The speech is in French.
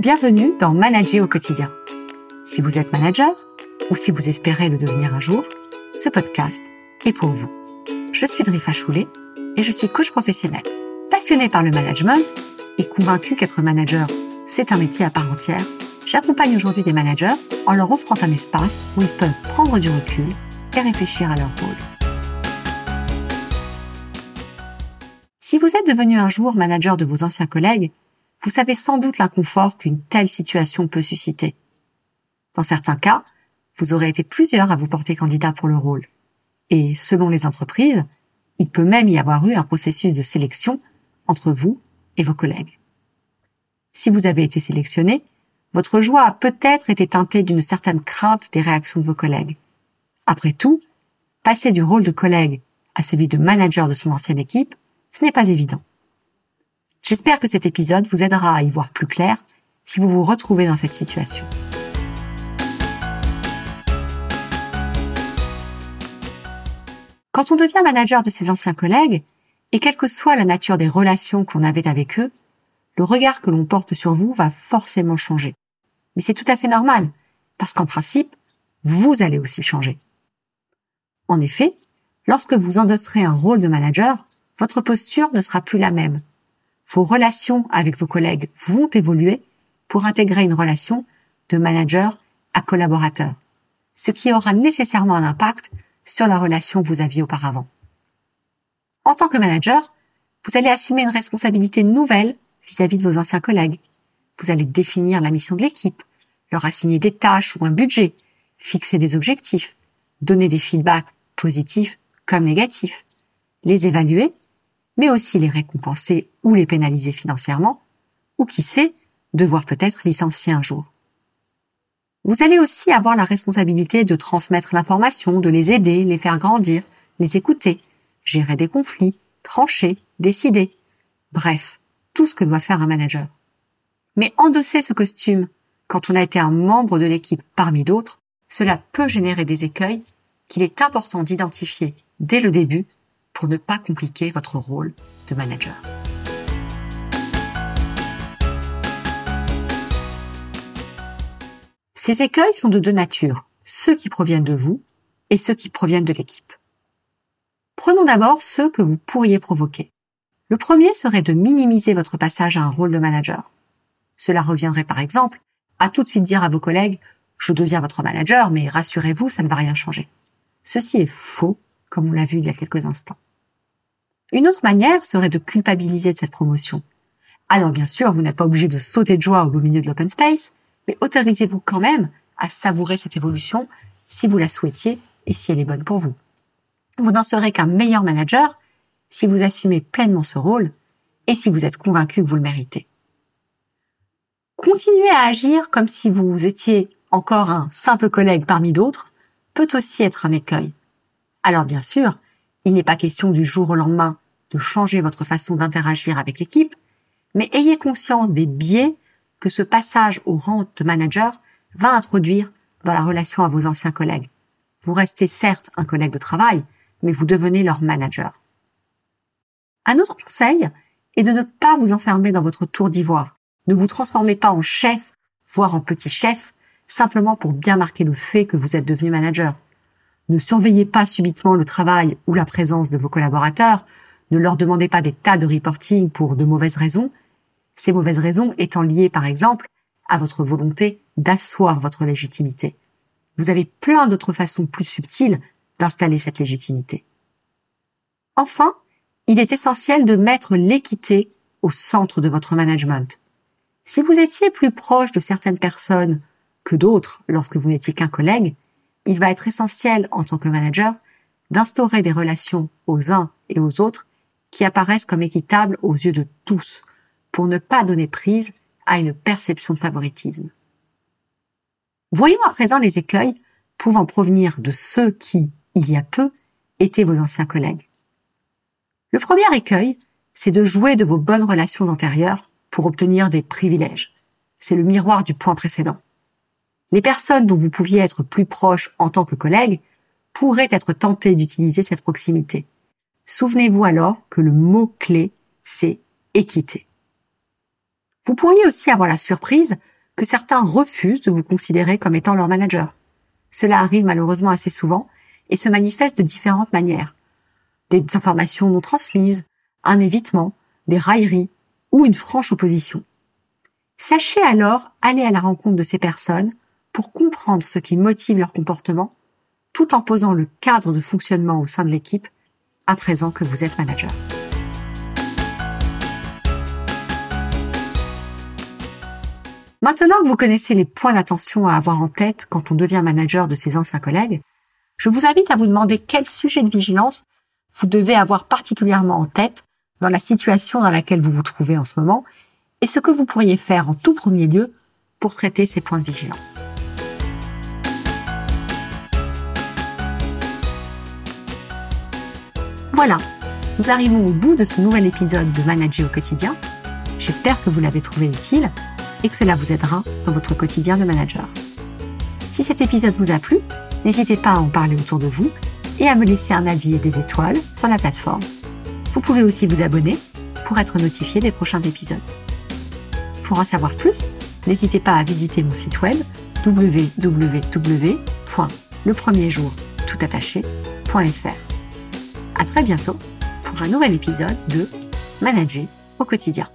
Bienvenue dans Manager au quotidien. Si vous êtes manager ou si vous espérez le devenir un jour, ce podcast est pour vous. Je suis Drifa Choulet et je suis coach professionnel. Passionné par le management et convaincu qu'être manager, c'est un métier à part entière, j'accompagne aujourd'hui des managers en leur offrant un espace où ils peuvent prendre du recul et réfléchir à leur rôle. Si vous êtes devenu un jour manager de vos anciens collègues, vous savez sans doute l'inconfort qu'une telle situation peut susciter. Dans certains cas, vous aurez été plusieurs à vous porter candidat pour le rôle. Et selon les entreprises, il peut même y avoir eu un processus de sélection entre vous et vos collègues. Si vous avez été sélectionné, votre joie a peut-être été teintée d'une certaine crainte des réactions de vos collègues. Après tout, passer du rôle de collègue à celui de manager de son ancienne équipe, ce n'est pas évident. J'espère que cet épisode vous aidera à y voir plus clair si vous vous retrouvez dans cette situation. Quand on devient manager de ses anciens collègues, et quelle que soit la nature des relations qu'on avait avec eux, le regard que l'on porte sur vous va forcément changer. Mais c'est tout à fait normal, parce qu'en principe, vous allez aussi changer. En effet, lorsque vous endosserez un rôle de manager, votre posture ne sera plus la même vos relations avec vos collègues vont évoluer pour intégrer une relation de manager à collaborateur, ce qui aura nécessairement un impact sur la relation que vous aviez auparavant. En tant que manager, vous allez assumer une responsabilité nouvelle vis-à-vis de vos anciens collègues. Vous allez définir la mission de l'équipe, leur assigner des tâches ou un budget, fixer des objectifs, donner des feedbacks positifs comme négatifs, les évaluer mais aussi les récompenser ou les pénaliser financièrement, ou qui sait, devoir peut-être licencier un jour. Vous allez aussi avoir la responsabilité de transmettre l'information, de les aider, les faire grandir, les écouter, gérer des conflits, trancher, décider. Bref, tout ce que doit faire un manager. Mais endosser ce costume, quand on a été un membre de l'équipe parmi d'autres, cela peut générer des écueils qu'il est important d'identifier dès le début pour ne pas compliquer votre rôle de manager. Ces écueils sont de deux natures, ceux qui proviennent de vous et ceux qui proviennent de l'équipe. Prenons d'abord ceux que vous pourriez provoquer. Le premier serait de minimiser votre passage à un rôle de manager. Cela reviendrait par exemple à tout de suite dire à vos collègues je deviens votre manager, mais rassurez-vous, ça ne va rien changer. Ceci est faux comme on l'a vu il y a quelques instants. Une autre manière serait de culpabiliser de cette promotion. Alors bien sûr, vous n'êtes pas obligé de sauter de joie au beau milieu de l'open space, mais autorisez-vous quand même à savourer cette évolution si vous la souhaitiez et si elle est bonne pour vous. Vous n'en serez qu'un meilleur manager si vous assumez pleinement ce rôle et si vous êtes convaincu que vous le méritez. Continuer à agir comme si vous étiez encore un simple collègue parmi d'autres peut aussi être un écueil. Alors bien sûr, il n'est pas question du jour au lendemain de changer votre façon d'interagir avec l'équipe, mais ayez conscience des biais que ce passage au rang de manager va introduire dans la relation à vos anciens collègues. Vous restez certes un collègue de travail, mais vous devenez leur manager. Un autre conseil est de ne pas vous enfermer dans votre tour d'ivoire. Ne vous transformez pas en chef, voire en petit chef, simplement pour bien marquer le fait que vous êtes devenu manager. Ne surveillez pas subitement le travail ou la présence de vos collaborateurs. Ne leur demandez pas des tas de reporting pour de mauvaises raisons. Ces mauvaises raisons étant liées, par exemple, à votre volonté d'asseoir votre légitimité. Vous avez plein d'autres façons plus subtiles d'installer cette légitimité. Enfin, il est essentiel de mettre l'équité au centre de votre management. Si vous étiez plus proche de certaines personnes que d'autres lorsque vous n'étiez qu'un collègue, il va être essentiel en tant que manager d'instaurer des relations aux uns et aux autres qui apparaissent comme équitables aux yeux de tous, pour ne pas donner prise à une perception de favoritisme. Voyons à présent les écueils pouvant provenir de ceux qui, il y a peu, étaient vos anciens collègues. Le premier écueil, c'est de jouer de vos bonnes relations antérieures pour obtenir des privilèges. C'est le miroir du point précédent. Les personnes dont vous pouviez être plus proche en tant que collègue pourraient être tentées d'utiliser cette proximité. Souvenez-vous alors que le mot-clé, c'est équité. Vous pourriez aussi avoir la surprise que certains refusent de vous considérer comme étant leur manager. Cela arrive malheureusement assez souvent et se manifeste de différentes manières. Des informations non transmises, un évitement, des railleries ou une franche opposition. Sachez alors aller à la rencontre de ces personnes pour comprendre ce qui motive leur comportement tout en posant le cadre de fonctionnement au sein de l'équipe à présent que vous êtes manager. Maintenant que vous connaissez les points d'attention à avoir en tête quand on devient manager de ses anciens collègues, je vous invite à vous demander quel sujet de vigilance vous devez avoir particulièrement en tête dans la situation dans laquelle vous vous trouvez en ce moment et ce que vous pourriez faire en tout premier lieu pour traiter ces points de vigilance. Voilà, nous arrivons au bout de ce nouvel épisode de Manager au quotidien. J'espère que vous l'avez trouvé utile et que cela vous aidera dans votre quotidien de manager. Si cet épisode vous a plu, n'hésitez pas à en parler autour de vous et à me laisser un avis et des étoiles sur la plateforme. Vous pouvez aussi vous abonner pour être notifié des prochains épisodes. Pour en savoir plus, n'hésitez pas à visiter mon site web www.lepremierjourtoutattaché.fr. À très bientôt pour un nouvel épisode de Manager au quotidien.